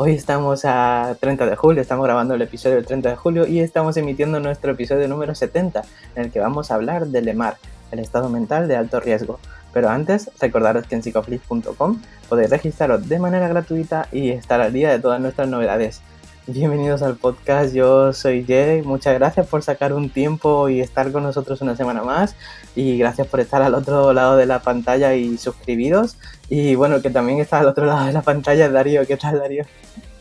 Hoy estamos a 30 de julio, estamos grabando el episodio del 30 de julio y estamos emitiendo nuestro episodio número 70, en el que vamos a hablar del EMAR, el estado mental de alto riesgo. Pero antes, recordaros que en psicoflix.com podéis registraros de manera gratuita y estar al día de todas nuestras novedades. Bienvenidos al podcast, yo soy Jay, muchas gracias por sacar un tiempo y estar con nosotros una semana más y gracias por estar al otro lado de la pantalla y suscribiros y bueno, que también está al otro lado de la pantalla Darío, ¿qué tal Darío?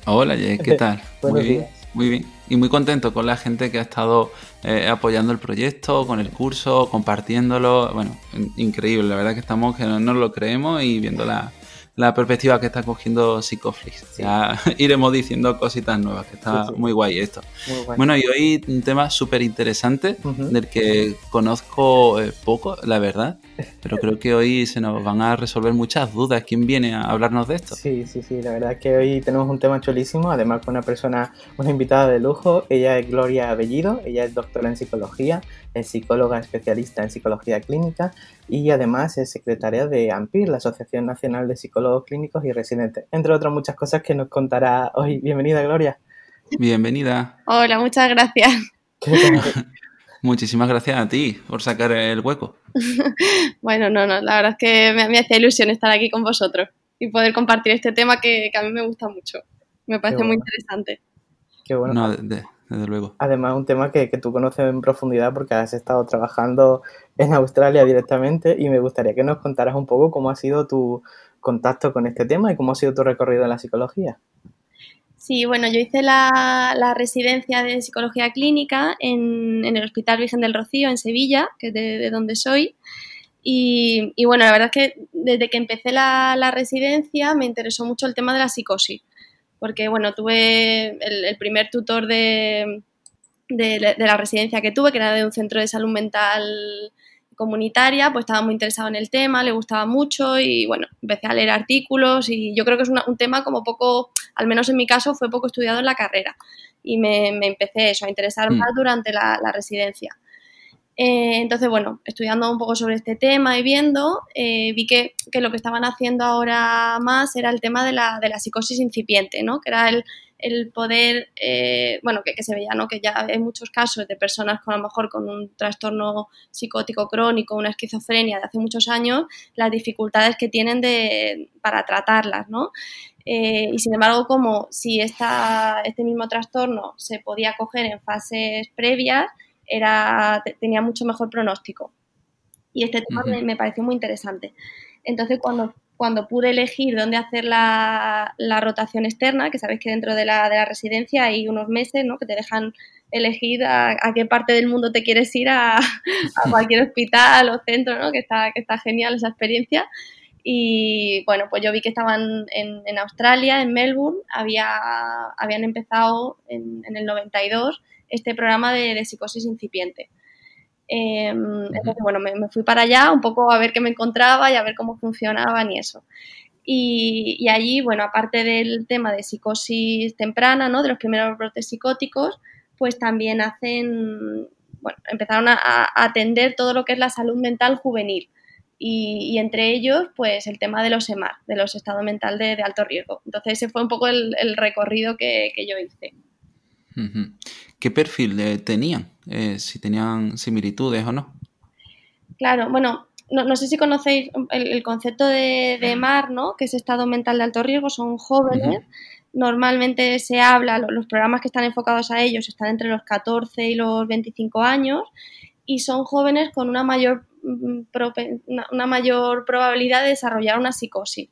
Hola Jay, ¿qué tal? Muy bien, muy bien. Y muy contento con la gente que ha estado eh, apoyando el proyecto, con el curso, compartiéndolo. Bueno, in- increíble, la verdad que estamos que no nos lo creemos y viendo la, la perspectiva que está cogiendo Psicoflix. Sí. Ya iremos diciendo cositas nuevas, que está Sí, sí. muy guay esto. Muy bueno. Bueno, y hoy un tema súper interesante del que conozco eh, poco, la verdad, pero creo que hoy se nos van a resolver muchas dudas. ¿Quién viene a hablarnos de esto? Sí, sí, sí, la verdad es que hoy tenemos un tema chulísimo, además con una persona, una invitada de lujo, ella es Gloria Bellido, ella es doctora en psicología, es psicóloga especialista en psicología clínica y además es secretaria de AMPIR, la Asociación Nacional de Psicólogos Clínicos y Residentes, entre otras muchas cosas que nos contará hoy. Bienvenida, Gloria. Bienvenida. Hola, muchas gracias. Muchísimas gracias a ti por sacar el hueco. Bueno, no, no, la verdad es que me, me hacía ilusión estar aquí con vosotros y poder compartir este tema que, que a mí me gusta mucho. Me parece muy interesante. Qué bueno. No, de- de- desde luego. Además, un tema que, que tú conoces en profundidad porque has estado trabajando en Australia directamente y me gustaría que nos contaras un poco cómo ha sido tu contacto con este tema y cómo ha sido tu recorrido en la psicología. Sí, bueno, yo hice la, la residencia de psicología clínica en, en el Hospital Virgen del Rocío, en Sevilla, que es de, de donde soy. Y, y bueno, la verdad es que desde que empecé la, la residencia me interesó mucho el tema de la psicosis, porque bueno, tuve el, el primer tutor de, de, de la residencia que tuve, que era de un centro de salud mental comunitaria, pues estaba muy interesado en el tema, le gustaba mucho y bueno, empecé a leer artículos y yo creo que es una- un tema como poco, al menos en mi caso, fue poco estudiado en la carrera y me, me empecé eso, a interesar Mm. más durante la, la residencia. Eh, entonces, bueno, estudiando un poco sobre este tema y viendo, eh, vi que, que lo que estaban haciendo ahora más era el tema de la, de la psicosis incipiente, ¿no? Que era el, el poder, eh, bueno, que, que se veía, ¿no? Que ya hay muchos casos de personas con a lo mejor con un trastorno psicótico crónico, una esquizofrenia de hace muchos años, las dificultades que tienen de, para tratarlas, ¿no? Eh, y sin embargo, como si esta, este mismo trastorno se podía coger en fases previas, era, te- tenía mucho mejor pronóstico. Y este tema Ujú. me, me pareció muy interesante. Entonces, cuando, cuando pude elegir dónde hacer la, la rotación externa, que sabéis que dentro de la, de la residencia hay unos meses ¿no? que te dejan elegir a, a qué parte del mundo te quieres ir a, a cualquier hospital o centro, ¿no? que, está, que está genial esa experiencia. Y bueno, pues yo vi que estaban en, en Australia, en Melbourne, había, habían empezado en, en el 92 este programa de, de psicosis incipiente. Eh, entonces, bueno, me, me fui para allá un poco a ver qué me encontraba y a ver cómo funcionaban y eso. Y, y allí, bueno, aparte del tema de psicosis temprana, ¿no? De los primeros brotes psicóticos, pues también hacen, bueno, empezaron a, a atender todo lo que es la salud mental juvenil. Y, y entre ellos, pues el tema de los EMAR, de los estados mental de, de alto riesgo. Entonces ese fue un poco el, el recorrido que, que yo hice. ¿Qué perfil eh, tenían? Eh, si tenían similitudes o no. Claro, bueno, no, no sé si conocéis el, el concepto de, de MAR, ¿no? Que es estado mental de alto riesgo, son jóvenes. Normalmente se habla, lo- los programas que están enfocados a ellos están entre los 14 y los 25 años y son jóvenes con una mayor, mm, una mayor probabilidad de desarrollar una psicosis.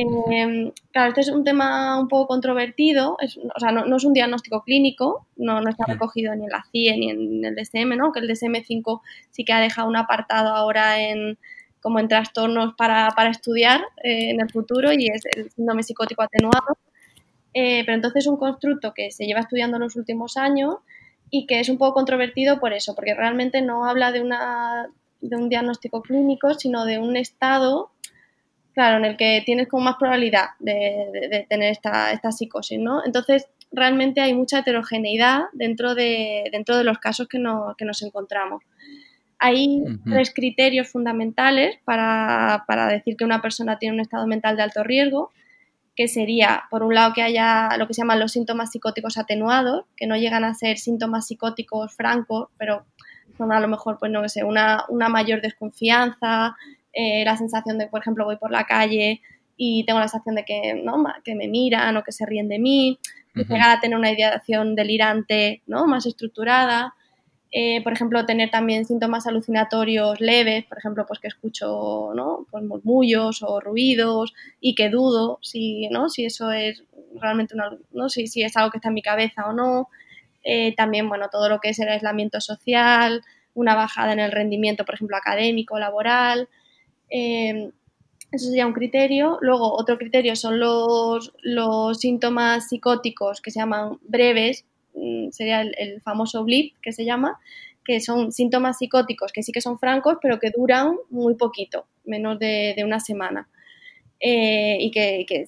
Eh, claro, este es un tema un poco controvertido, es- o sea, no, no es un diagnóstico clínico, no, no está Mm. recogido ni en la CIE ni en el DSM, ¿no? Que el DSM-5 sí que ha dejado un apartado ahora en como en trastornos para, para estudiar eh, en el futuro y es el síndrome psicótico atenuado. Eh, pero entonces es un constructo que se lleva estudiando en los últimos años y que es un poco controvertido por eso, porque realmente no habla de, una, de un diagnóstico clínico, sino de un estado, claro, en el que tienes como más probabilidad de, tener esta, esta, psicosis, ¿no? Entonces, realmente hay mucha heterogeneidad dentro de, dentro de los casos que, que nos encontramos. Hay tres criterios fundamentales para, para, decir que una persona tiene un estado mental de alto riesgo, que sería, por un lado, que haya lo que se llaman los síntomas psicóticos atenuados, que no llegan a ser síntomas psicóticos francos, pero son a lo mejor, pues no sé, una, una mayor desconfianza, eh, la sensación de, por ejemplo, voy por la calle y tengo la sensación de que, ¿no? que me miran o que se ríen de mí, llegar a tener una ideación delirante ¿no? más estructurada. Eh, por ejemplo, tener también síntomas alucinatorios leves, por ejemplo, pues que escucho ¿no? pues murmullos o ruidos y que dudo si, ¿no? si eso es realmente una, ¿no? si, si es algo que está en mi cabeza o no. Eh, también, bueno, todo lo que es el aislamiento social, una bajada en el rendimiento, por ejemplo, académico, laboral. Eh, eso sería un criterio. Luego, otro criterio son los, los síntomas psicóticos que se llaman breves, mm, sería el, famoso blip que se llama, que son síntomas psicóticos que sí que son francos, pero que duran muy poquito, menos de, una semana, eh, y que, que,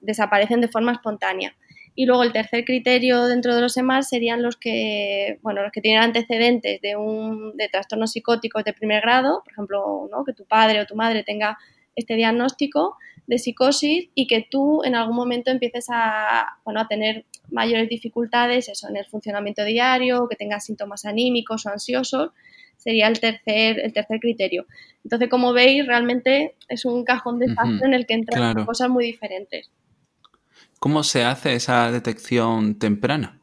desaparecen de forma espontánea. Y luego el tercer criterio dentro de los EMAR serían los que, bueno, los que tienen antecedentes de, un, de trastornos psicóticos de primer grado, por ejemplo, ¿no? que tu padre o tu madre tenga este diagnóstico de psicosis y que tú en algún momento empieces a, bueno, a tener mayores dificultades eso, en el funcionamiento diario, que tengas síntomas anímicos o ansiosos, sería el tercer, el tercer criterio. Entonces, como veis, realmente es un cajón de espacio en el que entran cosas muy diferentes. ¿Cómo se hace esa detección temprana?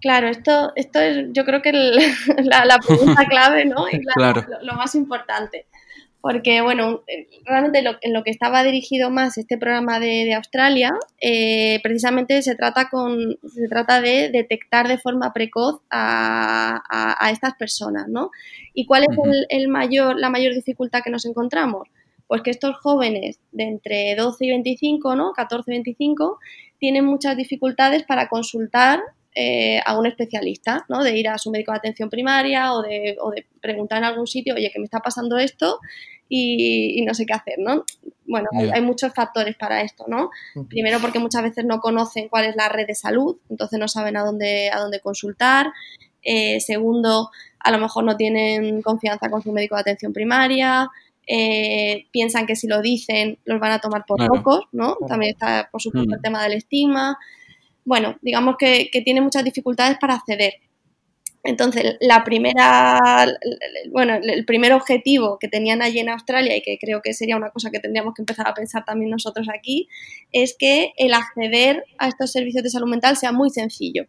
Claro, esto, esto es yo creo que la, pregunta clave, ¿no? Y claro. lo, más importante porque bueno, eh, realmente en lo que estaba dirigido más este programa de, Australia, eh, precisamente se trata, con, se trata de detectar de forma precoz a, estas personas, ¿no? ¿Y cuál es el, mayor, la mayor dificultad que nos encontramos? Pues que estos jóvenes de entre 12 y 25, ¿no? 14 y 25, tienen muchas dificultades para consultar eh, a un especialista, ¿no? De ir a su médico de atención primaria o de, o de preguntar en algún sitio, oye, que me está pasando esto y, no sé qué hacer, ¿no? Bueno, hay, muchos factores para esto, ¿no? Primero porque muchas veces no conocen cuál es la red de salud, entonces no saben a dónde, a dónde consultar. Eh, segundo, a lo mejor no tienen confianza con su médico de atención primaria. Eh, piensan que si lo dicen los van a tomar por locos, ¿no? También está, por supuesto, mm. el tema del estigma. Bueno, digamos que, que tiene muchas dificultades para acceder. Entonces, la primera, bueno, el primer objetivo que tenían allí en Australia y que creo que sería una cosa que tendríamos que empezar a pensar también nosotros aquí, es que el acceder a estos servicios de salud mental sea muy sencillo.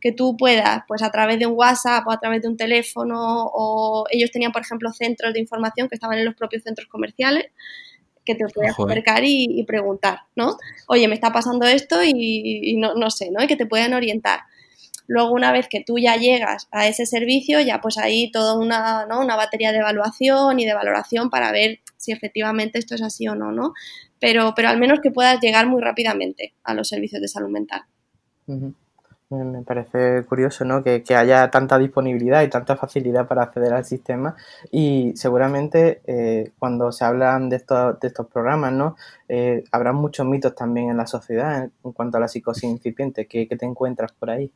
Que tú puedas, pues a través de un WhatsApp o a través de un teléfono, o ellos tenían, por ejemplo, centros de información que estaban en los propios centros comerciales, que te puedas acercar y, preguntar, ¿no? Oye, me está pasando esto y, no, no sé, ¿no? Y que te puedan orientar. Luego, una vez que tú ya llegas a ese servicio, ya pues ahí toda una, ¿no? una batería de evaluación y de valoración para ver si efectivamente esto es así o no, ¿no? Pero, pero al menos que puedas llegar muy rápidamente a los servicios de salud mental. Me parece curioso ¿no? que, haya tanta disponibilidad y tanta facilidad para acceder al sistema y seguramente eh, cuando se hablan de estos, de estos programas ¿no? Eh, habrá muchos mitos también en la sociedad en, cuanto a la psicosis incipiente. ¿Qué, te encuentras por ahí?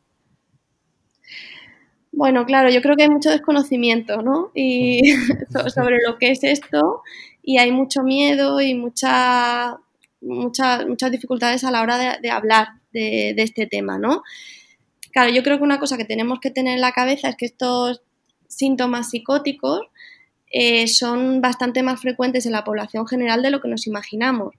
Bueno, claro, yo creo que hay mucho desconocimiento, ¿no? Y sobre lo que es esto y hay mucho miedo y mucha, muchas dificultades a la hora de, hablar de, este tema, ¿no? Claro, yo creo que una cosa que tenemos que tener en la cabeza es que estos síntomas psicóticos eh, son bastante más frecuentes en la población general de lo que nos imaginamos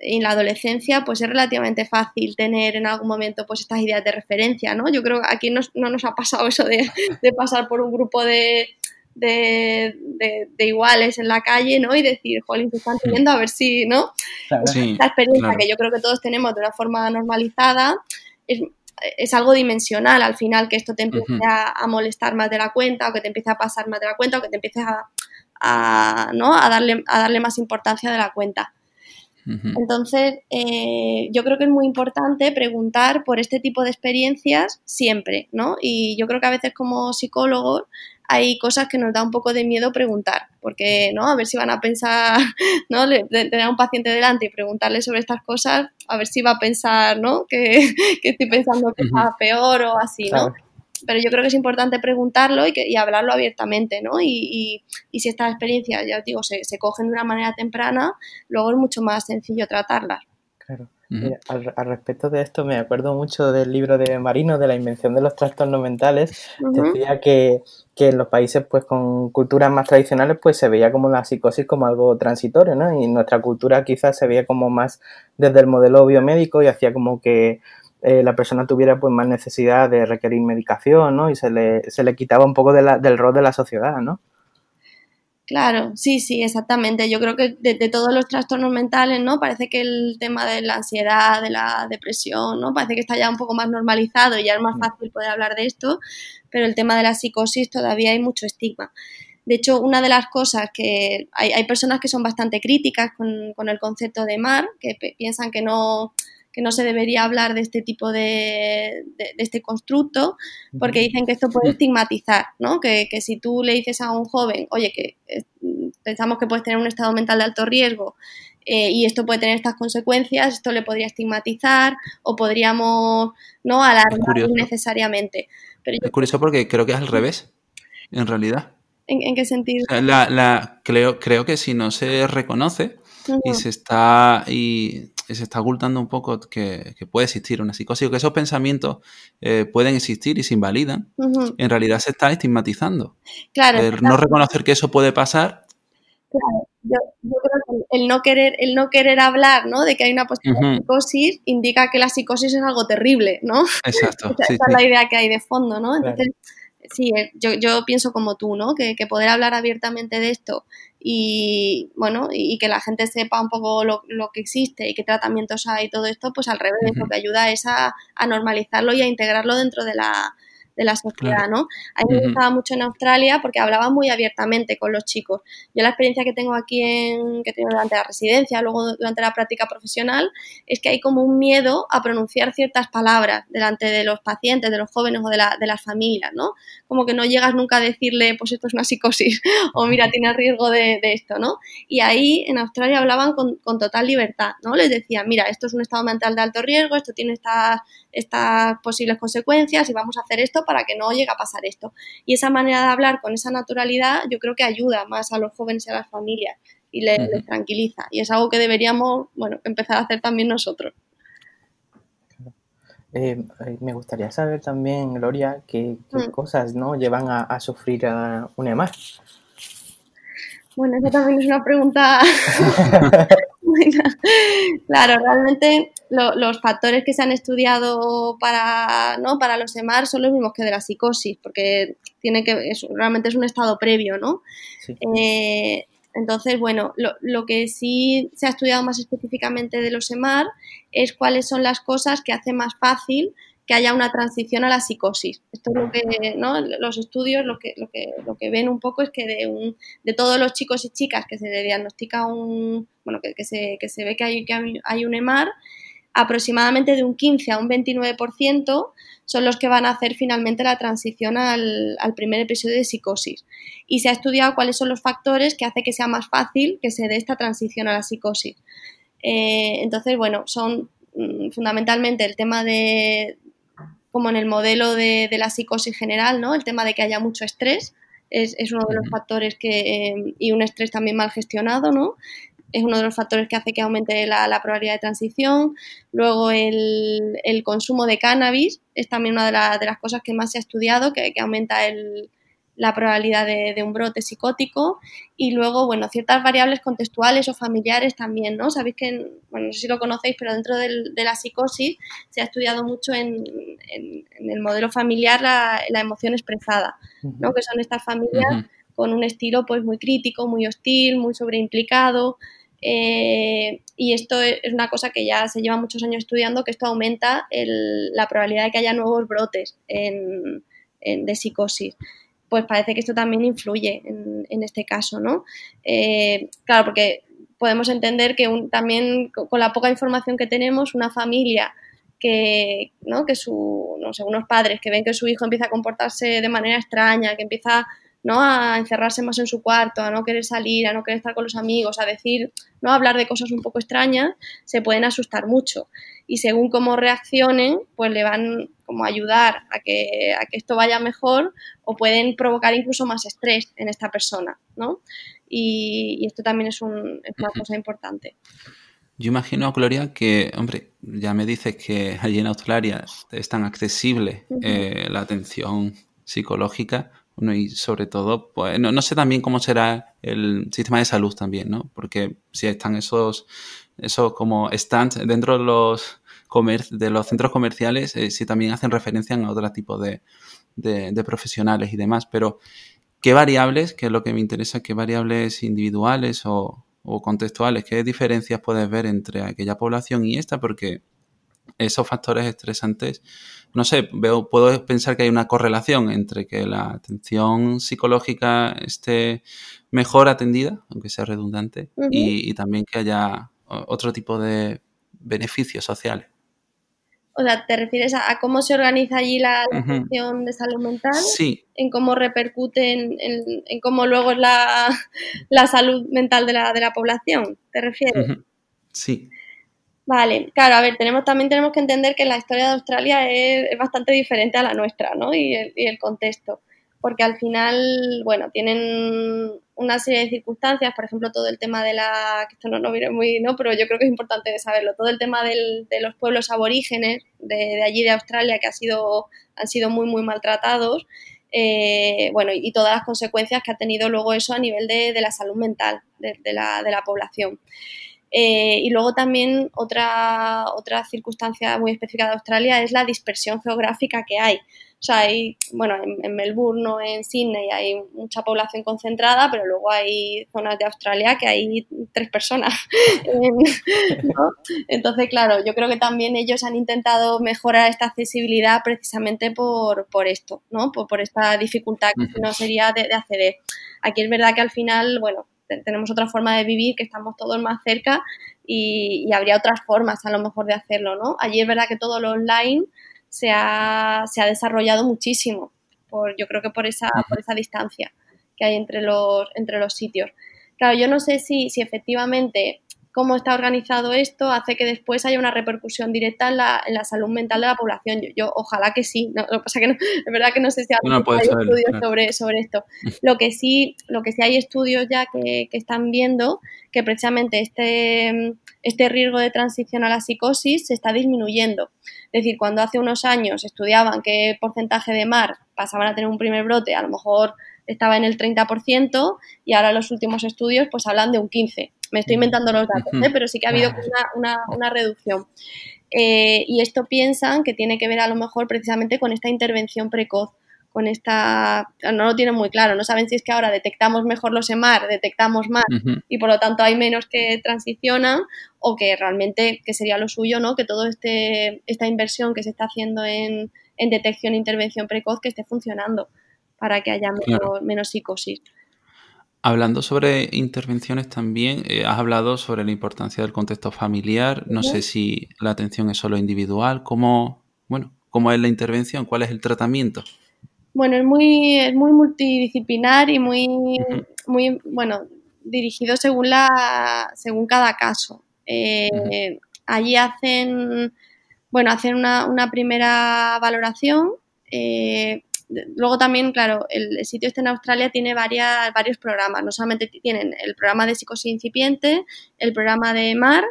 en la adolescencia pues es relativamente fácil tener en algún momento pues estas ideas de referencia, ¿no? Yo creo que aquí no, nos ha pasado eso de, pasar por un grupo de, de, iguales en la calle, ¿no? Y decir, jolín, se están teniendo a ver si, ¿no? Esta experiencia que yo creo que todos tenemos de una forma normalizada es, algo dimensional al final, que esto te empiece a, molestar más de la cuenta o que te empiece a pasar más de la cuenta o que te empieces a, ¿no? a, darle, a darle más importancia de la cuenta. Entonces, eh, yo creo que es muy importante preguntar por este tipo de experiencias siempre, ¿no? Y yo creo que a veces como psicólogos hay cosas que nos da un poco de miedo preguntar, porque, ¿no? A ver si van a pensar, ¿no? tener a un paciente delante y preguntarle sobre estas cosas, a ver si va a pensar, ¿no? Que, estoy pensando que está peor o así, ¿no? Pero yo creo que es importante preguntarlo y, que, y hablarlo abiertamente, ¿no? Y, y, si estas experiencias, ya os digo, se, se, cogen de una manera temprana, luego es mucho más sencillo tratarlas. Claro. al, al, respecto de esto, me acuerdo mucho del libro de Marino, de la invención de los trastornos mentales. Decía que, que, en los países pues con culturas más tradicionales pues se veía como la psicosis como algo transitorio, ¿no? Y nuestra cultura quizás se veía como más desde el modelo biomédico y hacía como que eh, la persona tuviera pues más necesidad de requerir medicación, ¿no? Y se le, se le quitaba un poco de la, del rol de la sociedad, ¿no? Claro, sí, sí, exactamente. Yo creo que de, todos los trastornos mentales, ¿no? Parece que el tema de la ansiedad, de la depresión, ¿no? Parece que está ya un poco más normalizado y ya es más mm. fácil poder hablar de esto, pero el tema de la psicosis todavía hay mucho estigma. De hecho, una de las cosas que hay, hay personas que son bastante críticas con, con el concepto de MAR, que piensan que no, que no se debería hablar de este tipo de, de, este constructo, porque dicen que esto puede estigmatizar, ¿no? Que, que, si tú le dices a un joven, oye, que eh, pensamos que puedes tener un estado mental de alto riesgo eh, y esto puede tener estas consecuencias, esto le podría estigmatizar o podríamos, ¿no? Alarmar innecesariamente. Pero es curioso porque creo que es al revés, en realidad. ¿En, qué sentido? La, la, creo, creo que si no se reconoce y se está y se está ocultando un poco que, puede existir una psicosis o que esos pensamientos eh, pueden existir y se invalidan, en realidad se está estigmatizando. Claro, No reconocer que eso puede pasar. Claro, yo, creo que el no querer, el no querer hablar ¿no? de que hay una posible psicosis indica que la psicosis es algo terrible, ¿no? Exacto. esa, es la idea que hay de fondo, ¿no? Entonces, sí, eh, yo, yo pienso como tú, ¿no? Que, que, poder hablar abiertamente de esto y, bueno, y, que la gente sepa un poco lo, lo, que existe y qué tratamientos hay y todo esto, pues al revés, lo que ayuda es a, a normalizarlo y a integrarlo dentro de la, de la sociedad, ¿no? A mí me gustaba mucho en Australia porque hablaba muy abiertamente con los chicos. Yo la experiencia que tengo aquí en, que tengo durante la residencia, luego durante la práctica profesional, es que hay como un miedo a pronunciar ciertas palabras delante de los pacientes, de los jóvenes o de, la, de las familias, ¿no? Como que no llegas nunca a decirle, pues esto es una psicosis, o mira, tiene riesgo de, de, esto, ¿no? Y ahí en Australia hablaban con, con total libertad, ¿no? Les decían, mira, esto es un estado mental de alto riesgo, esto tiene estas, estas posibles consecuencias y vamos a hacer esto para que no llegue a pasar esto. Y esa manera de hablar con esa naturalidad yo creo que ayuda más a los jóvenes y a las familias y les, tranquiliza. Y es algo que deberíamos bueno, empezar a hacer también nosotros. Eh, eh, me gustaría saber también, Gloria, qué, mm. cosas ¿no? llevan a, sufrir a un EMAR. Bueno, esa también es una pregunta claro, realmente los factores que se han estudiado para, ¿no? para los EMAR son los mismos que de la psicosis, porque tiene que, realmente es un estado previo, ¿no? Eh, entonces, bueno, lo, lo, que sí se ha estudiado más específicamente de los EMAR es cuáles son las cosas que hacen más fácil que haya una transición a la psicosis. Esto es lo que, ¿no? Los estudios lo que, lo que, lo que ven un poco es que de, un, de todos los chicos y chicas que se diagnostica un, bueno, que, se, que se ve que hay, que hay un EMAR, aproximadamente de un 15 a un 29% son los que van a hacer finalmente la transición al, al, primer episodio de psicosis. Y se ha estudiado cuáles son los factores que hace que sea más fácil que se dé esta transición a la psicosis. Eh, entonces, bueno, son mm, fundamentalmente el tema de, como en el modelo de, la psicosis general, ¿no? El tema de que haya mucho estrés es, uno de los factores que, eh, y un estrés también mal gestionado, ¿no? Es uno de los factores que hace que aumente la, probabilidad de transición. Luego el, consumo de cannabis es también una de, de, las cosas que más se ha estudiado, que aumenta el, la probabilidad de, un brote psicótico. Y luego, bueno, ciertas variables contextuales o familiares también, ¿no? Sabéis que, bueno, no sé si lo conocéis, pero dentro del, de la psicosis se ha estudiado mucho en, el modelo familiar la, emoción expresada, ¿no? Que son estas familias con un estilo pues muy crítico, muy hostil, muy sobreimplicado, eh, y esto es una cosa que ya se lleva muchos años estudiando, que esto aumenta la probabilidad de que haya nuevos brotes en, de psicosis pues parece que esto también influye en, este caso, ¿no? Eh, claro, porque podemos entender que también con la poca información que tenemos, una familia que, ¿no? que su, no sé, unos padres que ven que su hijo empieza a comportarse de manera extraña, que empieza ¿no? a encerrarse más en su cuarto, a no querer salir, a no querer estar con los amigos, a decir, no a hablar de cosas un poco extrañas, se pueden asustar mucho. Y según cómo reaccionen, pues le van como a ayudar a que, a que esto vaya mejor o pueden provocar incluso más estrés en esta persona, ¿no? Y, esto también es, un, es una cosa importante. Yo imagino, Gloria, que, hombre, ya me dices que allí en Australia es tan accesible eh, la atención psicológica, y sobre todo, pues no, sé también cómo será el sistema de salud también, ¿no? Porque si están esos, esos como stands dentro de los, de los centros comerciales, eh, si también hacen referencia a otro tipo de, de, profesionales y demás, pero ¿qué variables, que es lo que me interesa, qué variables individuales o, o contextuales, qué diferencias puedes ver entre aquella población y esta? Porque esos factores estresantes, no sé, veo, puedo pensar que hay una correlación entre que la atención psicológica esté mejor atendida, aunque sea redundante, y, también que haya otro tipo de beneficios sociales. O sea, ¿te refieres a, cómo se organiza allí la, atención de salud mental? Sí. En cómo repercute en, cómo luego es la, salud mental de la, de la población, ¿te refieres? Sí. Vale, claro, a ver, tenemos, también tenemos que entender que la historia de Australia es, bastante diferente a la nuestra, ¿no? Y el, contexto. Porque al final, bueno, tienen una serie de circunstancias, por ejemplo, todo el tema de la, que esto no, no viene muy, ¿no? Pero yo creo que es importante saberlo, todo el tema del, de los pueblos aborígenes de, allí de Australia que ha sido, han sido muy, muy maltratados, eh, bueno, y todas las consecuencias que ha tenido luego eso a nivel de, la salud mental de, de la población. Eh, y luego también otra, otra circunstancia muy específica de Australia es la dispersión geográfica que hay. O sea, hay, bueno, en, Melbourne o en Sydney hay mucha población concentrada, pero luego hay zonas de Australia que hay tres personas. Entonces, claro, yo creo que también ellos han intentado mejorar esta accesibilidad precisamente por, por esto, ¿no? Por, por, esta dificultad que no sería de, de acceder. Aquí es verdad que al final, bueno, tenemos otra forma de vivir, que estamos todos más cerca y, habría otras formas a lo mejor de hacerlo, ¿no? Allí es verdad que todo lo online se ha, se ha desarrollado muchísimo, por, yo creo que por esa, por esa distancia que hay entre los, entre los sitios. Claro, yo no sé si, si efectivamente cómo está organizado esto hace que después haya una repercusión directa en la, en la salud mental de la población. Yo, ojalá que sí. lo que pasa que no, es verdad que no sé si hay, estudios sobre, sobre esto. Lo que sí, lo que sí hay estudios ya que, que están viendo que precisamente este, este riesgo de transición a la psicosis se está disminuyendo. Es decir, cuando hace unos años estudiaban qué porcentaje de mar pasaban a tener un primer brote, a lo mejor estaba en el 30% y ahora los últimos estudios pues hablan de un 15%. Me estoy inventando los datos, ¿eh? pero sí que ha habido una, reducción. Eh, y esto piensan que tiene que ver a lo mejor precisamente con esta intervención precoz, con esta, no lo tienen muy claro, no saben si es que ahora detectamos mejor los EMAR, detectamos más y por lo tanto hay menos que transicionan o que realmente, que sería lo suyo, ¿no? Que toda este, esta inversión que se está haciendo en, detección e intervención precoz que esté funcionando para que haya menos psicosis. Hablando sobre intervenciones también, eh, has hablado sobre la importancia del contexto familiar. No sé si la atención es solo individual. ¿Cómo, bueno, cómo es la intervención? ¿Cuál es el tratamiento? Bueno, es muy, es muy multidisciplinar y muy, muy bueno, dirigido según la, según cada caso. Eh, allí hacen, bueno, hacen una, una primera valoración. Eh, luego también, claro, el, sitio este en Australia tiene varias, varios programas. No solamente tienen el programa de psicosis incipiente, el programa de MAR,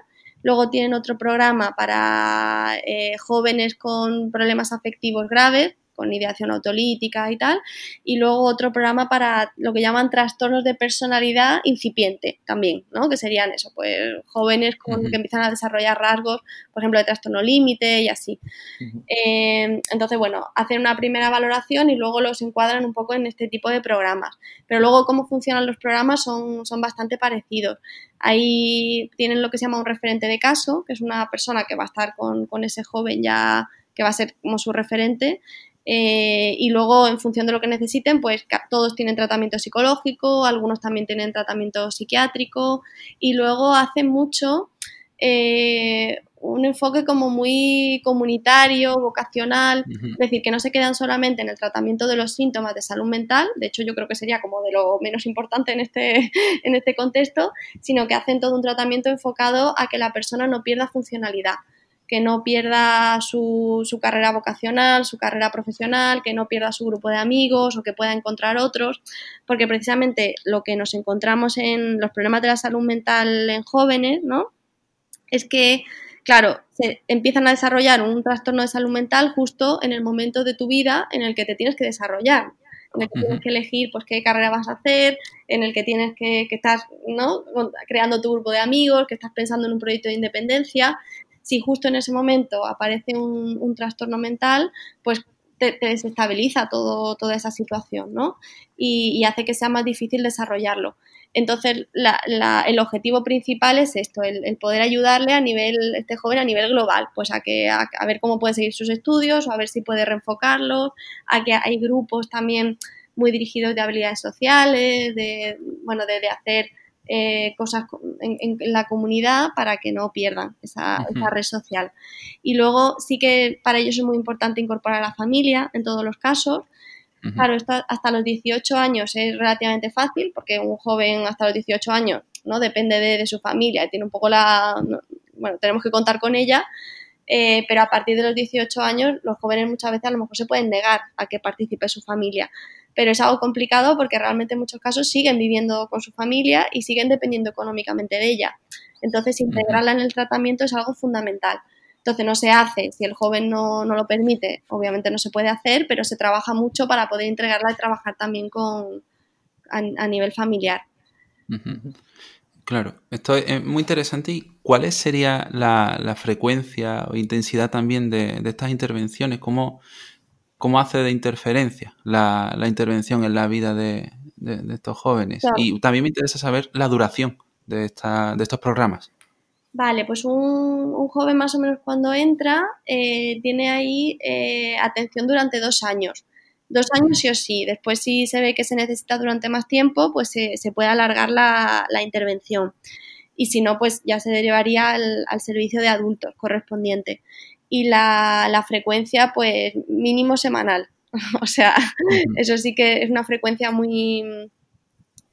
luego tienen otro programa para eh, jóvenes con problemas afectivos graves, con ideación autolítica y tal, y luego otro programa para lo que llaman trastornos de personalidad incipiente también, ¿no? Que serían eso, pues jóvenes con, que empiezan a desarrollar rasgos, por ejemplo, de trastorno límite y así. Em, entonces, bueno, hacen una primera valoración y luego los encuadran un poco en este tipo de programas. Pero luego cómo funcionan los programas son, son bastante parecidos. Ahí tienen lo que se llama un referente de caso, que es una persona que va a estar con, con ese joven ya que va a ser como su referente Eh, y luego, en función de lo que necesiten, pues todos tienen tratamiento psicológico, algunos también tienen tratamiento psiquiátrico y luego hace mucho eh, un enfoque como muy comunitario, vocacional, es decir, que no se quedan solamente en el tratamiento de los síntomas de salud mental, de hecho yo creo que sería como de lo menos importante en este, en este contexto, sino que hacen todo un tratamiento enfocado a que la persona no pierda funcionalidad que no pierda su, su, carrera vocacional, su carrera profesional, que no pierda su grupo de amigos o que pueda encontrar otros, porque precisamente lo que nos encontramos en los problemas de la salud mental en jóvenes, ¿no? Es que, claro, se empiezan a desarrollar un trastorno de salud mental justo en el momento de tu vida en el que te tienes que desarrollar en el que tienes que elegir pues qué carrera vas a hacer, en el que tienes que, que estás ¿no? creando tu grupo de amigos, que estás pensando en un proyecto de independencia si justo en ese momento aparece un, trastorno mental, pues te, desestabiliza todo, toda esa situación, ¿no? Y, hace que sea más difícil desarrollarlo. Entonces, el objetivo principal es esto, el, poder ayudarle a nivel, este joven a nivel global, pues a, que, a, ver cómo puede seguir sus estudios o a ver si puede reenfocarlos, a que hay grupos también muy dirigidos de habilidades sociales, de, bueno, de hacer eh, cosas en, la comunidad para que no pierdan esa, red social. Y luego sí que para ellos es muy importante incorporar a la familia en todos los casos. Claro, hasta los 18 años es relativamente fácil porque un joven hasta los 18 años no depende de, su familia y tiene un poco la... bueno, tenemos que contar con ella, eh, pero a partir de los 18 años los jóvenes muchas veces a lo mejor se pueden negar a que participe su familia pero es algo complicado porque realmente en muchos casos siguen viviendo con su familia y siguen dependiendo económicamente de ella. Entonces, integrarla en el tratamiento es algo fundamental. Entonces, no se hace, si el joven no, lo permite, obviamente no se puede hacer, pero se trabaja mucho para poder integrarla y trabajar también con, a, nivel familiar. Claro, esto es muy interesante. ¿Y cuál sería la, frecuencia o intensidad también de, de estas intervenciones? ¿Cómo, cómo hace de interferencia la, intervención en la vida de, estos jóvenes. Y también me interesa saber la duración de, esta, de estos programas. Vale, pues un, joven más o menos cuando entra eh, tiene ahí eh, atención durante dos años. Dos años sí o sí. Después si se ve que se necesita durante más tiempo, pues se, puede alargar la, intervención. Y si no, pues ya se derivaría al, al servicio de adultos correspondiente y la, la frecuencia pues mínimo semanal. o sea, eso sí que es una frecuencia muy,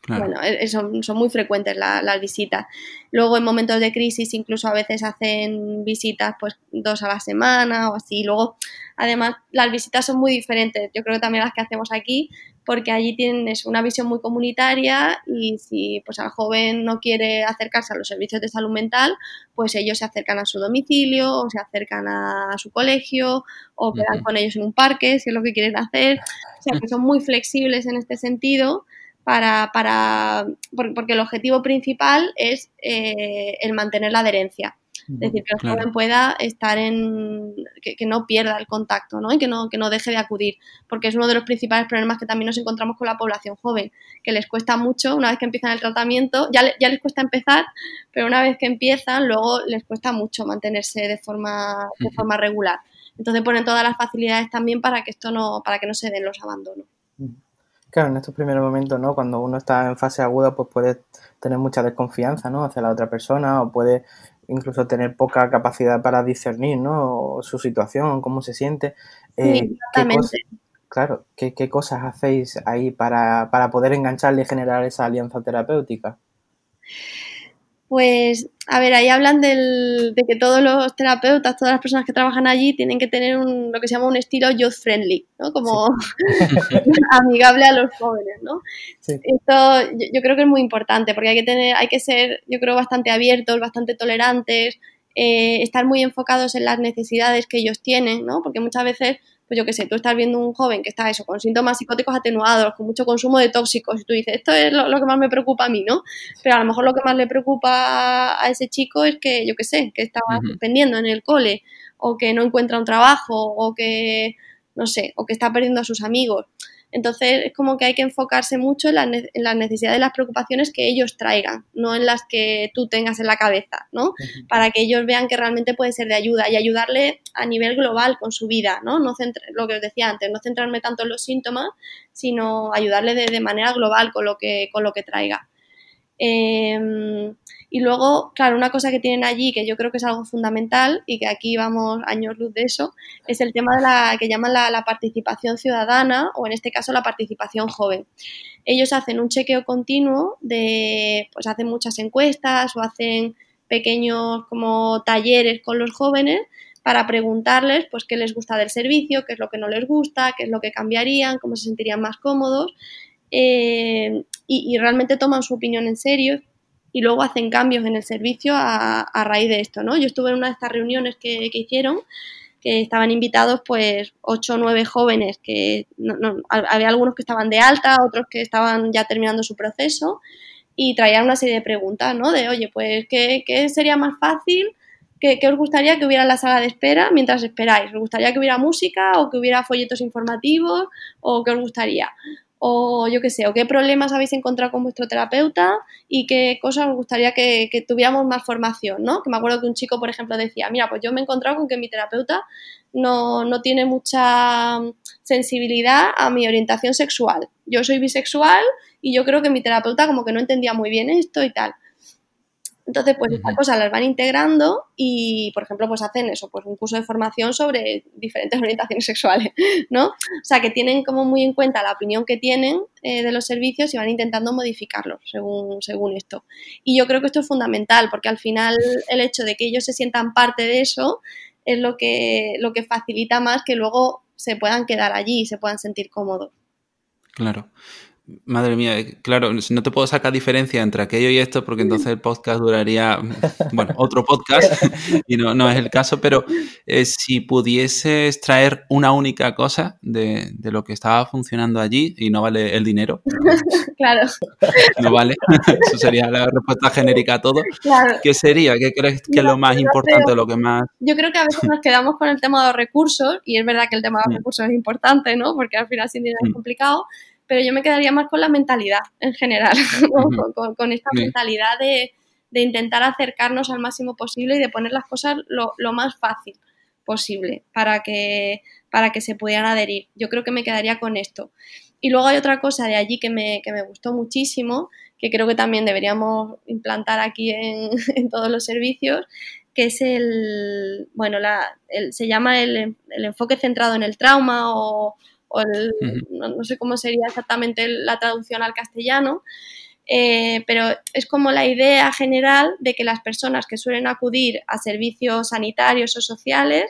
Bueno, e, son, son, muy frecuentes las visitas. Luego en momentos de crisis incluso a veces hacen visitas pues dos a la semana o así. Luego, además, las visitas son muy diferentes. Yo creo que también las que hacemos aquí, porque allí tienes una visión muy comunitaria y si pues el joven no quiere acercarse a los servicios de salud mental, pues ellos se acercan a su domicilio o se acercan a su colegio o quedan con ellos en un parque si es lo que quieren hacer. O sea que son muy flexibles en este sentido para, para porque el objetivo principal es eh, el mantener la adherencia. Es decir, que el joven pueda estar en. Que, no pierda el contacto, ¿no? Y que no, que no deje de acudir. Porque es uno de los principales problemas que también nos encontramos con la población joven, que les cuesta mucho, una vez que empiezan el tratamiento, ya, ya les cuesta empezar, pero una vez que empiezan, luego les cuesta mucho mantenerse de forma, de forma regular. Entonces ponen todas las facilidades también para que esto no, para que no se den los abandonos. Claro, en estos primeros momentos, ¿no? Cuando uno está en fase aguda, pues puede tener mucha desconfianza, ¿no? Hacia la otra persona o puede incluso tener poca capacidad para discernir, ¿no? Su situación, cómo se siente. Eh, claro, ¿qué, ¿qué, cosas hacéis ahí para, para poder engancharle y generar esa alianza terapéutica? Pues, a ver, ahí hablan del, de que todos los terapeutas, todas las personas que trabajan allí tienen que tener un, lo que se llama un estilo youth friendly, ¿no? Como amigable a los jóvenes, ¿no? Esto yo, creo que es muy importante porque hay que tener, hay que ser, yo creo, bastante abiertos, bastante tolerantes, eh, estar muy enfocados en las necesidades que ellos tienen, ¿no? Porque muchas veces pues yo qué sé, tú estás viendo un joven que está eso, con síntomas psicóticos atenuados, con mucho consumo de tóxicos, y tú dices, esto es lo, que más me preocupa a mí, ¿no? Pero a lo mejor lo que más le preocupa a ese chico es que, yo qué sé, que estaba suspendiendo en el cole, o que no encuentra un trabajo, o que, no sé, o que está perdiendo a sus amigos. Entonces es como que hay que enfocarse mucho en, las necesidades y las preocupaciones que ellos traigan, no en las que tú tengas en la cabeza, ¿no? Para que ellos vean que realmente puede ser de ayuda y ayudarle a nivel global con su vida, ¿no? no lo que os decía antes, no centrarme tanto en los síntomas, sino ayudarle de, manera global con lo que, con lo que traiga. Em, y luego, claro, una cosa que tienen allí que yo creo que es algo fundamental y que aquí vamos años luz de eso, es el tema de la que llaman la, participación ciudadana o en este caso la participación joven. Ellos hacen un chequeo continuo de, pues hacen muchas encuestas o hacen pequeños como talleres con los jóvenes para preguntarles pues qué les gusta del servicio, qué es lo que no les gusta, qué es lo que cambiarían, cómo se sentirían más cómodos eh, y, y, realmente toman su opinión en serio y luego hacen cambios en el servicio a, raíz de esto, ¿no? Yo estuve en una de estas reuniones que, hicieron, que estaban invitados pues ocho o nueve jóvenes, que había algunos que estaban de alta, otros que estaban ya terminando su proceso, y traían una serie de preguntas, ¿no? De, oye, pues, ¿qué, sería más fácil? ¿Qué, ¿Qué, os gustaría que hubiera en la sala de espera mientras esperáis? ¿Os gustaría que hubiera música o que hubiera folletos informativos o qué os gustaría? O yo qué sé, o qué problemas habéis encontrado con vuestro terapeuta y qué cosas os gustaría que, tuviéramos más formación, ¿no? Que me acuerdo que un chico, por ejemplo, decía, mira, pues yo me he encontrado con que mi terapeuta no, no tiene mucha sensibilidad a mi orientación sexual. Yo soy bisexual y yo creo que mi terapeuta como que no entendía muy bien esto y tal. Entonces, pues estas cosas las van integrando y, por ejemplo, pues hacen eso, pues un curso de formación sobre diferentes orientaciones sexuales, ¿no? O sea, que tienen como muy en cuenta la opinión que tienen eh, de los servicios y van intentando modificarlos según, según esto. Y yo creo que esto es fundamental porque al final el hecho de que ellos se sientan parte de eso es lo que, lo que facilita más que luego se puedan quedar allí y se puedan sentir cómodos. Claro. Madre mía, eh, claro, no te puedo sacar diferencia entre aquello y esto porque entonces el podcast duraría, bueno, otro podcast y no, no es el caso, pero eh, si pudieses traer una única cosa de, de, lo que estaba funcionando allí y no vale el dinero. Claro. No vale, eso sería la respuesta genérica a todo. Claro. ¿Qué sería? ¿Qué crees que es lo más importante, lo que más...? Yo creo que a veces nos quedamos con el tema de los recursos y es verdad que el tema de los mm. recursos es importante, ¿no? Porque al final sin dinero es complicado pero yo me quedaría más con la mentalidad en general, con, esta mentalidad de, intentar acercarnos al máximo posible y de poner las cosas lo, más fácil posible para que, para que se pudieran adherir. Yo creo que me quedaría con esto. Y luego hay otra cosa de allí que me, gustó muchísimo, que creo que también deberíamos implantar aquí en, todos los servicios, que es el, bueno, la, se llama el, el enfoque centrado en el trauma o, o no, sé cómo sería exactamente la traducción al castellano, eh, pero es como la idea general de que las personas que suelen acudir a servicios sanitarios o sociales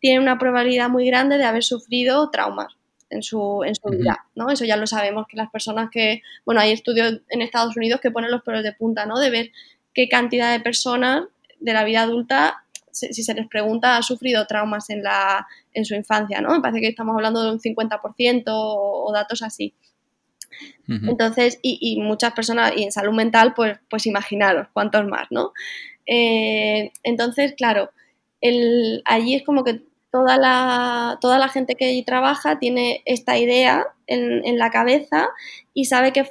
tienen una probabilidad muy grande de haber sufrido traumas en su, en su vida, ¿no? Eso ya lo sabemos, que las personas que, bueno, hay estudios en Estados Unidos que ponen los pelos de punta, ¿no? De ver qué cantidad de personas de la vida adulta si se les pregunta, ha sufrido traumas en, la, en su infancia, ¿no? Me parece que estamos hablando de un 50% o, datos así. Entonces, y, muchas personas, y en salud mental, pues, pues imaginaros cuántos más, ¿no? Eh, entonces, claro, el, allí es como que toda la, toda la gente que allí trabaja tiene esta idea en, la cabeza y sabe qué,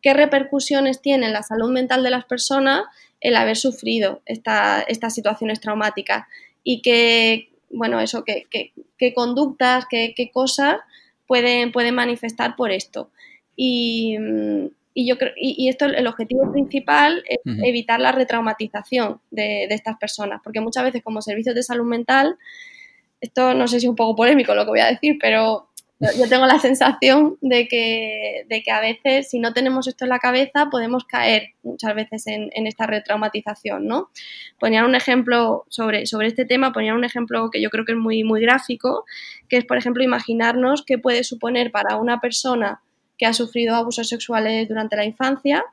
qué repercusiones tiene en la salud mental de las personas el haber sufrido estas situaciones traumáticas. Y que, bueno, eso, qué conductas, qué, cosas pueden, pueden manifestar por esto. Y, yo creo, y, esto, el objetivo principal es evitar la retraumatización de, de, estas personas, porque muchas veces como servicios de salud mental, esto no sé si es un poco polémico lo que voy a decir, pero yo tengo la sensación de que, de que a veces, si no tenemos esto en la cabeza, podemos caer muchas veces en, esta retraumatización, ¿no? Ponían un ejemplo sobre, sobre este tema, ponían un ejemplo que yo creo que es muy, muy gráfico, que es, por ejemplo, imaginarnos qué puede suponer para una persona que ha sufrido abusos sexuales durante la infancia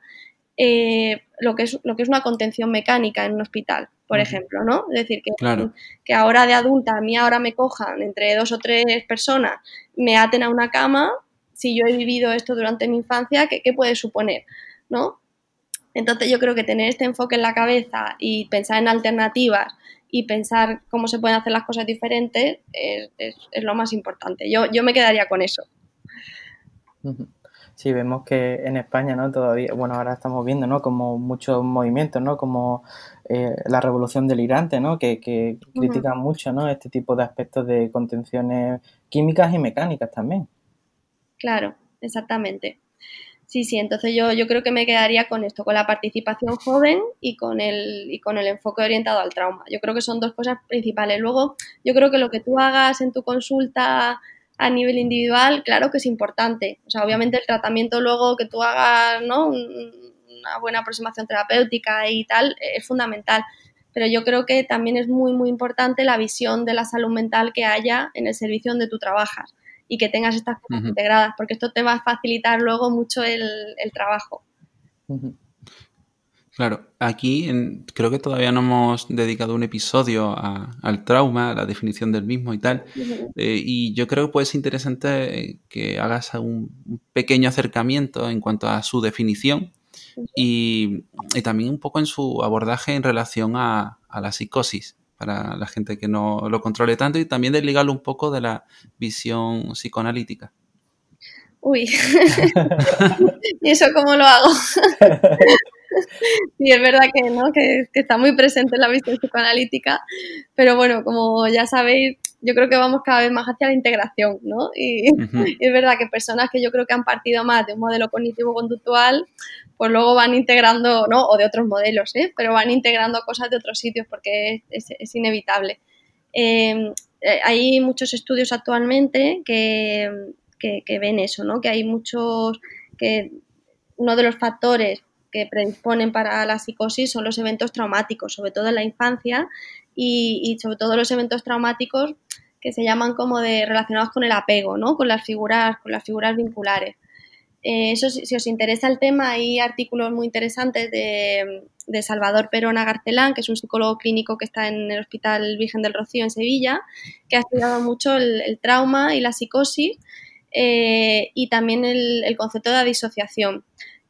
eh, lo, que es, lo que es una contención mecánica en un hospital, por ejemplo, ¿no? Es decir, que, que ahora de adulta a mí ahora me cojan entre dos o tres personas, me aten a una cama, si yo he vivido esto durante mi infancia, ¿qué, puede suponer? ¿no? Entonces yo creo que tener este enfoque en la cabeza y pensar en alternativas y pensar cómo se pueden hacer las cosas diferentes es, lo más importante. Yo, yo me quedaría con eso. Sí, vemos que en España, ¿no? Todavía, bueno, ahora estamos viendo, ¿no? Como muchos movimientos, ¿no? Como eh, la revolución delirante, ¿no? Que, que critican mucho, ¿no? Este tipo de aspectos de contenciones químicas y mecánicas también. Claro, exactamente. Sí, sí, entonces yo, yo creo que me quedaría con esto, con la participación joven y con, el, y con el enfoque orientado al trauma. Yo creo que son dos cosas principales. Luego, yo creo que lo que tú hagas en tu consulta a nivel individual, claro que es importante. O sea, obviamente el tratamiento luego que tú hagas, ¿no? Una buena aproximación terapéutica y tal es fundamental. Pero yo creo que también es muy, muy importante la visión de la salud mental que haya en el servicio donde tú trabajas y que tengas estas cosas integradas, porque esto te va a facilitar luego mucho el, trabajo. Claro, aquí creo que todavía no hemos dedicado un episodio al trauma, a la definición del mismo y tal. Eh, y yo creo que puede ser interesante que hagas un pequeño acercamiento en cuanto a su definición y, también un poco en su abordaje en relación a, la psicosis, para la gente que no lo controle tanto y también desligarlo un poco de la visión psicoanalítica. Uy, ¿y eso cómo lo hago? sí, es verdad que, ¿no? que, está muy presente en la visión psicoanalítica, pero bueno, como ya sabéis, yo creo que vamos cada vez más hacia la integración, ¿no? Y, es verdad que personas que yo creo que han partido más de un modelo cognitivo-conductual, pues luego van integrando, ¿no? O de otros modelos, ¿eh? Pero van integrando cosas de otros sitios porque es, inevitable. Em, eh, hay muchos estudios actualmente que, que, que ven eso, ¿no? Que hay muchos, que uno de los factores que predisponen para la psicosis son los eventos traumáticos, sobre todo en la infancia y, sobre todo los eventos traumáticos que se llaman como de relacionados con el apego, ¿no? Con las figuras, con las figuras vinculares. Eh, eso, si, os interesa el tema, hay artículos muy interesantes de, Salvador Perona Garcelán, que es un psicólogo clínico que está en el Hospital Virgen del Rocío en Sevilla, que ha estudiado mucho el, trauma y la psicosis eh, y también el, el, concepto de disociación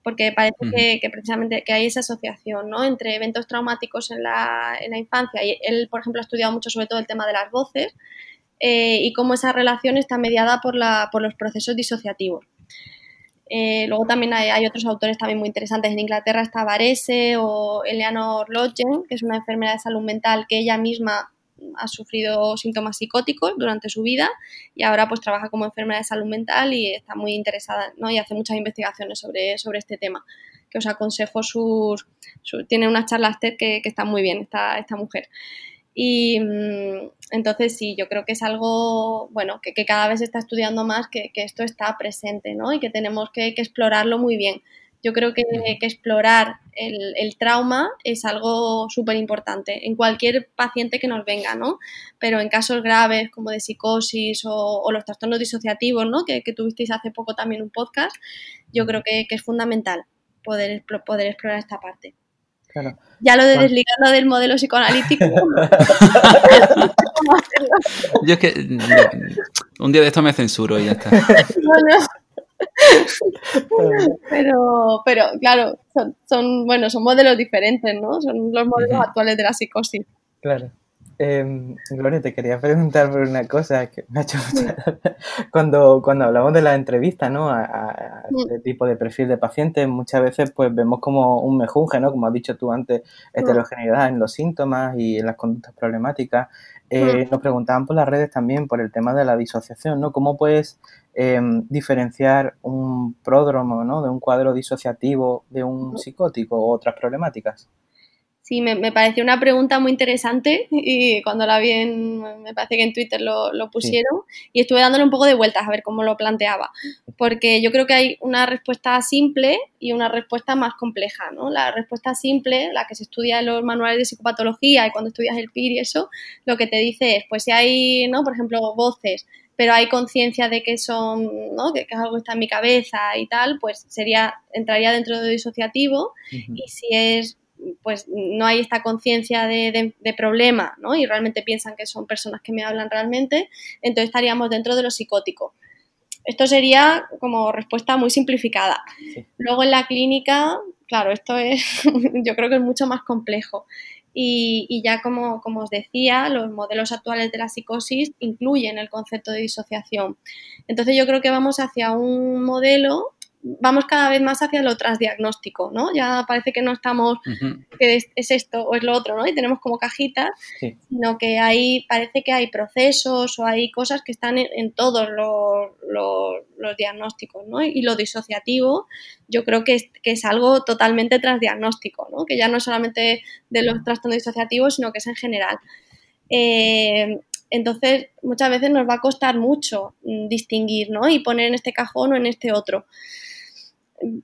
porque parece que, precisamente que hay esa asociación ¿no? entre eventos traumáticos en la, en la, infancia y él, por ejemplo, ha estudiado mucho sobre todo el tema de las voces eh, y cómo esa relación está mediada por, la, por los procesos disociativos. Eh, luego también hay, otros autores también muy interesantes. En Inglaterra está Varese o Eleanor Lodgen, que es una enfermera de salud mental que ella misma ha sufrido síntomas psicóticos durante su vida y ahora pues trabaja como enfermera de salud mental y está muy interesada ¿no? y hace muchas investigaciones sobre, sobre este tema que os aconsejo sus, tiene unas charlas TED que, que están muy bien esta, esta mujer y mm, entonces sí, yo creo que es algo, bueno, que, cada vez se está estudiando más, que, que, esto está presente, ¿no? Y que tenemos que, que explorarlo muy bien. Yo creo que, explorar el, trauma es algo súper importante en cualquier paciente que nos venga, ¿no? Pero en casos graves como de psicosis o, los trastornos disociativos, ¿no? Que, tuvisteis hace poco también un podcast, yo creo que, es fundamental poder, poder explorar esta parte. Ya lo de desligarlo del modelo psicoanalítico. Yo es que un día de esto me censuro y ya está. pero, pero claro, son, bueno, son modelos diferentes, ¿no? Son los modelos actuales de la psicosis. Claro. Eh, Gloria, te quería preguntar por una cosa que me ha hecho mucha cuando, cuando hablamos de la entrevista, ¿no? A, mm. este tipo de perfil de pacientes, muchas veces pues vemos como un mejunje, ¿no? Como has dicho tú antes, mm. heterogeneidad en los síntomas y en las conductas problemáticas. Eh, mm. Nos preguntaban por las redes también por el tema de la disociación, ¿no? ¿Cómo puedes em, diferenciar un pródromo, ¿no? De un cuadro disociativo de un psicótico u otras problemáticas? Sí, me, me, pareció una pregunta muy interesante y cuando la vi en, me parece que en Twitter lo, lo pusieron y estuve dándole un poco de vueltas a ver cómo lo planteaba, porque yo creo que hay una respuesta simple y una respuesta más compleja, ¿no? La respuesta simple, la que se estudia en los manuales de psicopatología y cuando estudias el PIR y eso, lo que te dice es, pues si hay, ¿no? Por ejemplo, voces pero hay conciencia de que son, ¿no? que, algo está en mi cabeza y tal, pues sería, entraría dentro de disociativo y si es pues no hay esta conciencia de, problema, ¿no? Y realmente piensan que son personas que me hablan realmente, entonces estaríamos dentro de lo psicótico. Esto sería como respuesta muy simplificada. Luego en la clínica, claro, esto es, yo creo que es mucho más complejo. y, ya como, como, os decía, los modelos actuales de la psicosis incluyen el concepto de disociación. Entonces yo creo que vamos hacia un modelo vamos cada vez más hacia lo transdiagnóstico, ¿no? Ya parece que no estamos, que es, esto o es lo otro, ¿no? Y tenemos como cajitas, sino que hay, parece que hay procesos o hay cosas que están en, todos los, los, diagnósticos, ¿no? Y lo disociativo yo creo que es, que es algo totalmente transdiagnóstico, ¿no? Que ya no es solamente de los trastornos disociativos, sino que es en general. Eh, entonces, muchas veces nos va a costar mucho mm, distinguir, ¿no? Y poner en este cajón o en este otro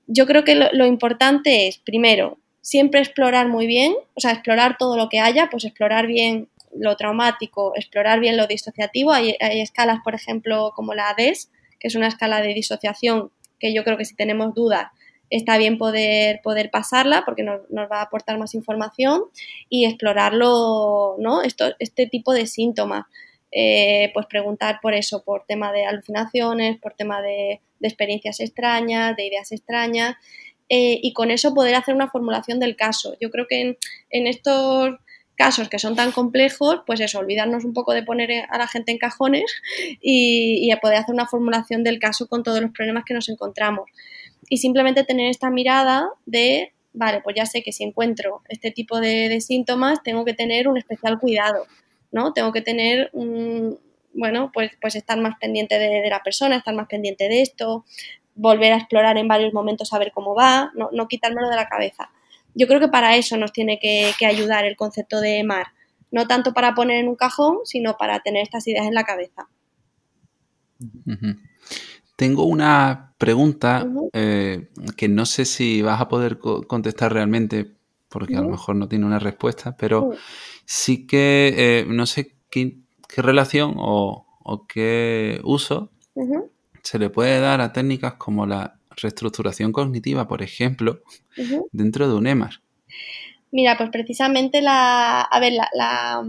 yo creo que lo, importante es, primero, siempre explorar muy bien, o sea, explorar todo lo que haya, pues explorar bien lo traumático, explorar bien lo disociativo. Hay, escalas, por ejemplo, como la ADES, que es una escala de disociación que yo creo que si tenemos dudas está bien poder, poder pasarla porque nos, va a aportar más información y explorarlo, ¿no? Esto, este tipo de síntomas. Eh, pues preguntar por eso, por tema de alucinaciones, por tema de, experiencias extrañas, de ideas extrañas, eh, y con eso poder hacer una formulación del caso. Yo creo que en, estos casos que son tan complejos, pues eso, olvidarnos un poco de poner a la gente en cajones y, poder hacer una formulación del caso con todos los problemas que nos encontramos. Y simplemente tener esta mirada de, vale, pues ya sé que si encuentro este tipo de síntomas, tengo que tener un especial cuidado ¿no? Tengo que tener, bueno, pues, pues estar más pendiente de, la persona, estar más pendiente de esto, volver a explorar en varios momentos a ver cómo va, no, no quitármelo de la cabeza. Yo creo que para eso nos tiene que, ayudar el concepto de mar, no tanto para poner en un cajón, sino para tener estas ideas en la cabeza. Tengo una pregunta eh, que no sé si vas a poder contestar realmente, porque a lo mejor no tiene una respuesta, pero sí. que eh, no sé qué, relación o, qué uso se le puede dar a técnicas como la reestructuración cognitiva, por ejemplo, dentro de un EMAR. Mira, pues precisamente la, a ver, la, la,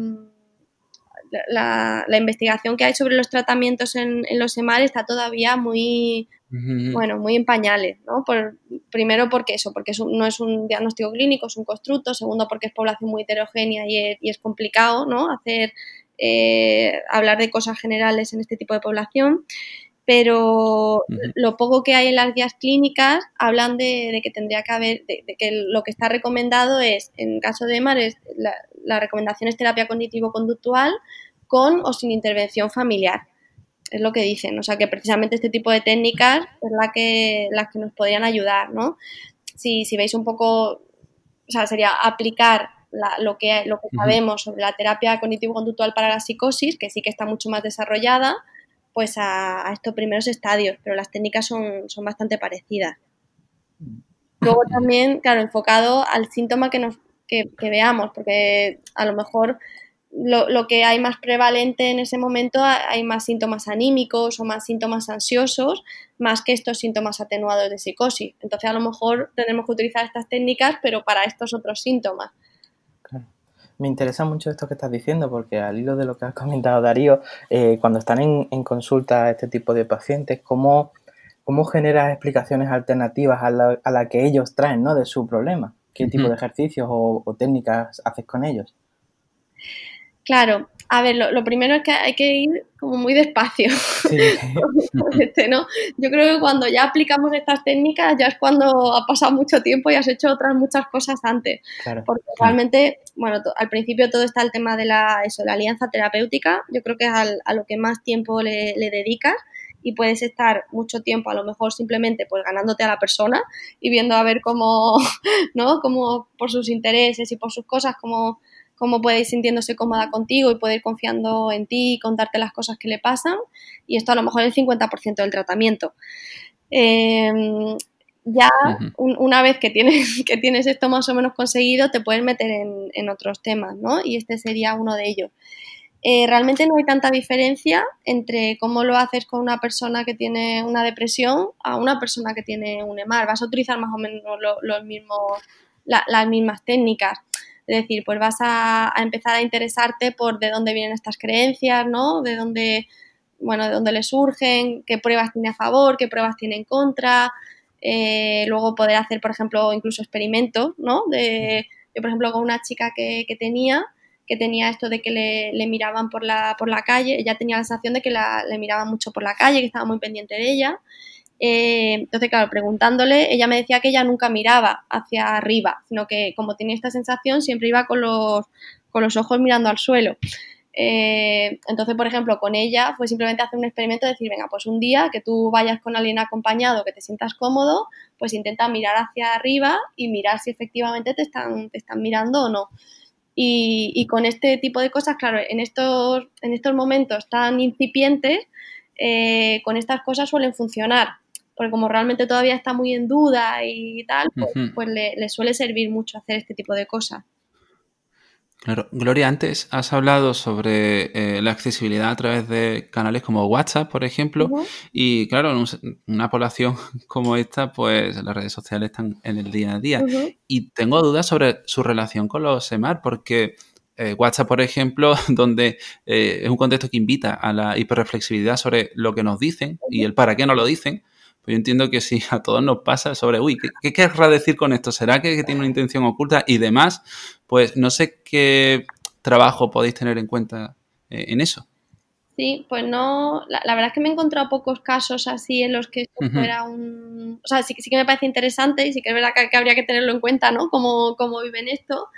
la, investigación que hay sobre los tratamientos en, en los EMAR está todavía muy, bueno, muy en pañales, ¿no? Por, primero porque eso, porque no es un diagnóstico clínico, es un constructo, segundo porque es población muy heterogénea y es, complicado, ¿no? Hacer, eh, hablar de cosas generales en este tipo de población, pero lo poco que hay en las guías clínicas hablan de, que tendría que haber, de, que lo que está recomendado es, en caso de EMAR, es la, la recomendación es terapia cognitivo-conductual con o sin intervención familiar es lo que dicen, o sea que precisamente este tipo de técnicas es la que, las que nos podrían ayudar, ¿no? Si, si veis un poco, o sea, sería aplicar lo que, lo que sabemos sobre la terapia cognitivo-conductual para la psicosis, que sí que está mucho más desarrollada, pues a, estos primeros estadios, pero las técnicas son, son bastante parecidas. Luego también, claro, enfocado al síntoma que, nos, que, veamos, porque a lo mejor lo, que hay más prevalente en ese momento hay más síntomas anímicos o más síntomas ansiosos, más que estos síntomas atenuados de psicosis. Entonces, a lo mejor tenemos que utilizar estas técnicas, pero para estos otros síntomas. Me interesa mucho esto que estás diciendo, porque al hilo de lo que has comentado, Darío, eh, cuando están en, consulta este tipo de pacientes, ¿cómo, cómo generas explicaciones alternativas a la, a la, que ellos traen ¿no? de su problema? ¿Qué tipo de ejercicios o, o técnicas haces con ellos? Claro, a ver, lo, primero es que hay que ir como muy despacio. Este, ¿no? Yo creo que cuando ya aplicamos estas técnicas ya es cuando ha pasado mucho tiempo y has hecho otras muchas cosas antes. Porque realmente, bueno, al principio todo está el tema de la, eso, la alianza terapéutica. Yo creo que es a lo que más tiempo le, le dedicas y puedes estar mucho tiempo a lo mejor simplemente pues ganándote a la persona y viendo a ver cómo, ¿no? Cómo por sus intereses y por sus cosas, cómo cómo puede ir sintiéndose cómoda contigo y puede ir confiando en ti y contarte las cosas que le pasan. Y esto a lo mejor es el 50% del tratamiento. Em, ya una vez que tienes, que tienes esto más o menos conseguido, te puedes meter en, otros temas, ¿no? Y este sería uno de ellos. Eh, realmente no hay tanta diferencia entre cómo lo haces con una persona que tiene una depresión a una persona que tiene un EMAR. Vas a utilizar más o menos mismos, las mismas técnicas. Es decir, pues vas a, empezar a interesarte por de dónde vienen estas creencias, ¿no? De dónde, bueno, de dónde le surgen, qué pruebas tiene a favor, qué pruebas tiene en contra. Eh, luego poder hacer, por ejemplo, incluso experimentos, ¿no? De Yo, por ejemplo, con una chica que, tenía, que tenía esto de que le, miraban por la, por la calle, ella tenía la sensación de que le miraban mucho por la calle, que estaba muy pendiente de ella. Eh, entonces, claro, preguntándole, ella me decía que ella nunca miraba hacia arriba, sino que como tenía esta sensación, siempre iba con los, con los ojos mirando al suelo. Eh, entonces, por ejemplo, con ella fue simplemente hacer un experimento de decir, venga, pues un día que tú vayas con alguien acompañado, que te sientas cómodo, pues intenta mirar hacia arriba y mirar si efectivamente te están, te están mirando o no. Y, con este tipo de cosas, claro, en estos, en estos momentos tan incipientes, eh, con estas cosas suelen funcionar, porque como realmente todavía está muy en duda y tal, pues, pues le suele servir mucho hacer este tipo de cosas. Claro, Gloria, antes has hablado sobre eh, la accesibilidad a través de canales como WhatsApp, por ejemplo, y claro, en una población como esta, pues las redes sociales están en el día a día. Y tengo dudas sobre su relación con los EMAR, porque eh, WhatsApp, por ejemplo, donde eh, es un contexto que invita a la hiperreflexibilidad sobre lo que nos dicen y el para qué no lo dicen, pues yo entiendo que si a todos nos pasa sobre, uy, ¿qué, querrá decir con esto? ¿Será que, tiene una intención oculta? Y demás, pues no sé qué trabajo podéis tener en cuenta eh, en eso. Sí, pues no, la, verdad es que me he encontrado pocos casos así en los que esto fuera un... O sea, sí, sí, que me parece interesante y sí que es verdad que, habría que tenerlo en cuenta, ¿no? Cómo, cómo viven esto,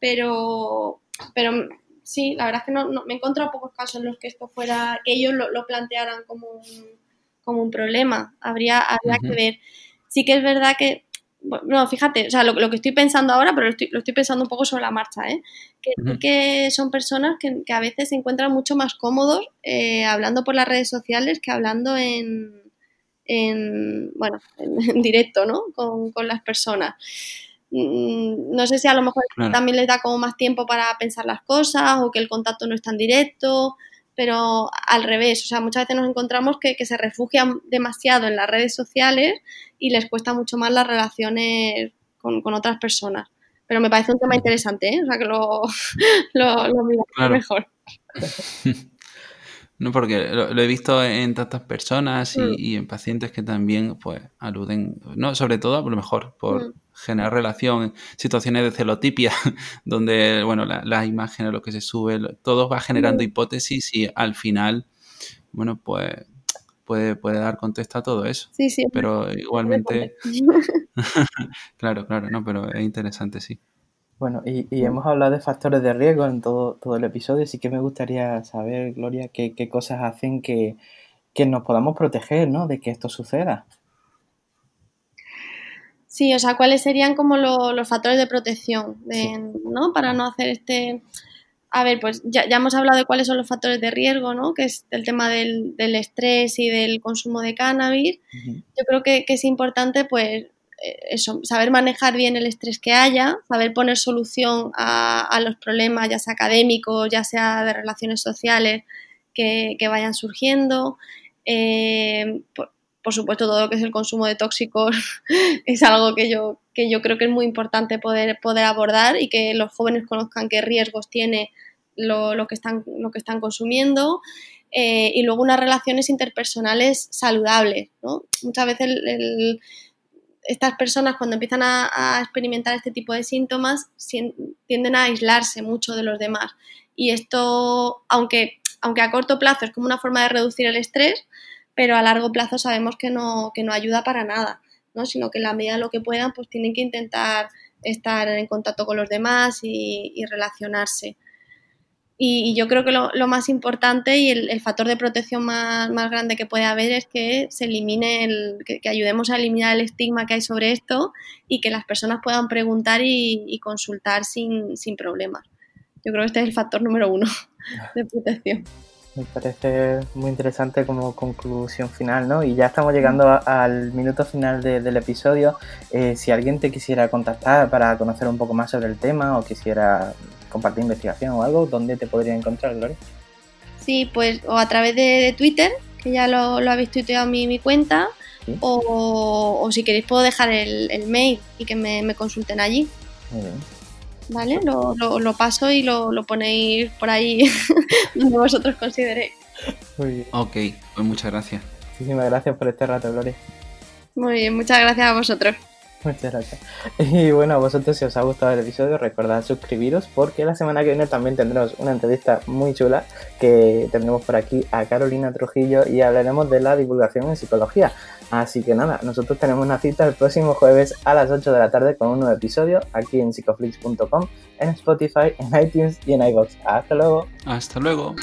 pero, pero sí, la verdad es que no, me he encontrado pocos casos en los que esto fuera, que ellos lo, lo plantearan como un, como un problema. Habría, habría que ver. Sí que es verdad que, bueno, fíjate, o sea, lo, que estoy pensando ahora, pero lo estoy, lo estoy, pensando un poco sobre la marcha, ¿eh? Que, que son personas que, a veces se encuentran mucho más cómodos eh, hablando por las redes sociales que hablando en, en bueno, en, directo, ¿no? Con, con, las personas. Mm, no sé si a lo mejor también les da como más tiempo para pensar las cosas o que el contacto no es tan directo pero al revés, o sea, muchas veces nos encontramos que, se refugian demasiado en las redes sociales y les cuesta mucho más las relaciones con, otras personas. Pero me parece un tema interesante, ¿eh? o sea, que lo, lo, mejor. No, porque lo, he visto en tantas personas mm. y, en pacientes que también pues aluden, no, sobre todo a lo mejor por mm. generar relación situaciones de celotipia, donde, bueno, las imágenes, lo que se sube, todo va generando mm. hipótesis y al final, bueno, pues puede, puede dar contexto a todo eso. Sí, sí. Pero igualmente, claro, claro, no, pero es interesante, sí. Bueno, y, hemos hablado de factores de riesgo en todo, todo el episodio, así que me gustaría saber, Gloria, qué, cosas hacen que, nos podamos proteger, ¿no? De que esto suceda. Sí, o sea, ¿cuáles serían como los factores de protección, ¿no? Para no hacer este... A ver, pues ya, hemos hablado de cuáles son los factores de riesgo, ¿no? Que es el tema del, estrés y del consumo de cannabis. Yo creo que, que, es importante, pues, eso, saber manejar bien el estrés que haya, saber poner solución a, los problemas, ya sea académicos, ya sea de relaciones sociales que, vayan surgiendo. Eh, por, supuesto, todo lo que es el consumo de tóxicos es algo que yo, que yo creo que es muy importante poder, poder abordar y que los jóvenes conozcan qué riesgos tiene lo, que, están, lo que están consumiendo. Eh, y luego unas relaciones interpersonales saludables. Muchas veces el estas personas cuando empiezan a, experimentar este tipo de síntomas tienden a aislarse mucho de los demás. Y esto, aunque, aunque a corto plazo es como una forma de reducir el estrés, pero a largo plazo sabemos que no, que no ayuda para nada, ¿no? sino que en la medida de lo que puedan, pues tienen que intentar estar en contacto con los demás y relacionarse. Y, yo creo que lo, más importante y el, factor de protección más, grande que puede haber es que se elimine el, que, ayudemos a eliminar el estigma que hay sobre esto y que las personas puedan preguntar y, consultar sin, sin, problemas. Yo creo que este es el factor número uno de protección. Me parece muy interesante como conclusión final, ¿no? Y ya estamos llegando al minuto final del episodio. Eh, si alguien te quisiera contactar para conocer un poco más sobre el tema o quisiera compartir investigación o algo, ¿dónde te podría encontrar, Gloria? Sí, pues o a través de, Twitter, que ya lo, lo habéis tuiteado mi, mi cuenta, o, si queréis puedo dejar el, mail y que me, consulten allí. Muy bien. ¿Vale? Lo, lo, paso y lo, ponéis por ahí donde vosotros consideréis. Muy bien. Ok, pues muchas gracias. Muchísimas gracias por este rato, Gloria. Muy bien, muchas gracias a vosotros. Muchas gracias. Y bueno, a vosotros si os ha gustado el episodio, recordad suscribiros porque la semana que viene también tendremos una entrevista muy chula que tendremos por aquí a Carolina Trujillo y hablaremos de la divulgación en psicología. Así que nada, nosotros tenemos una cita el próximo jueves a las 8 de la tarde con un nuevo episodio aquí en psicoflix.com, en Spotify, en iTunes y en iVoox. Hasta luego. Hasta luego.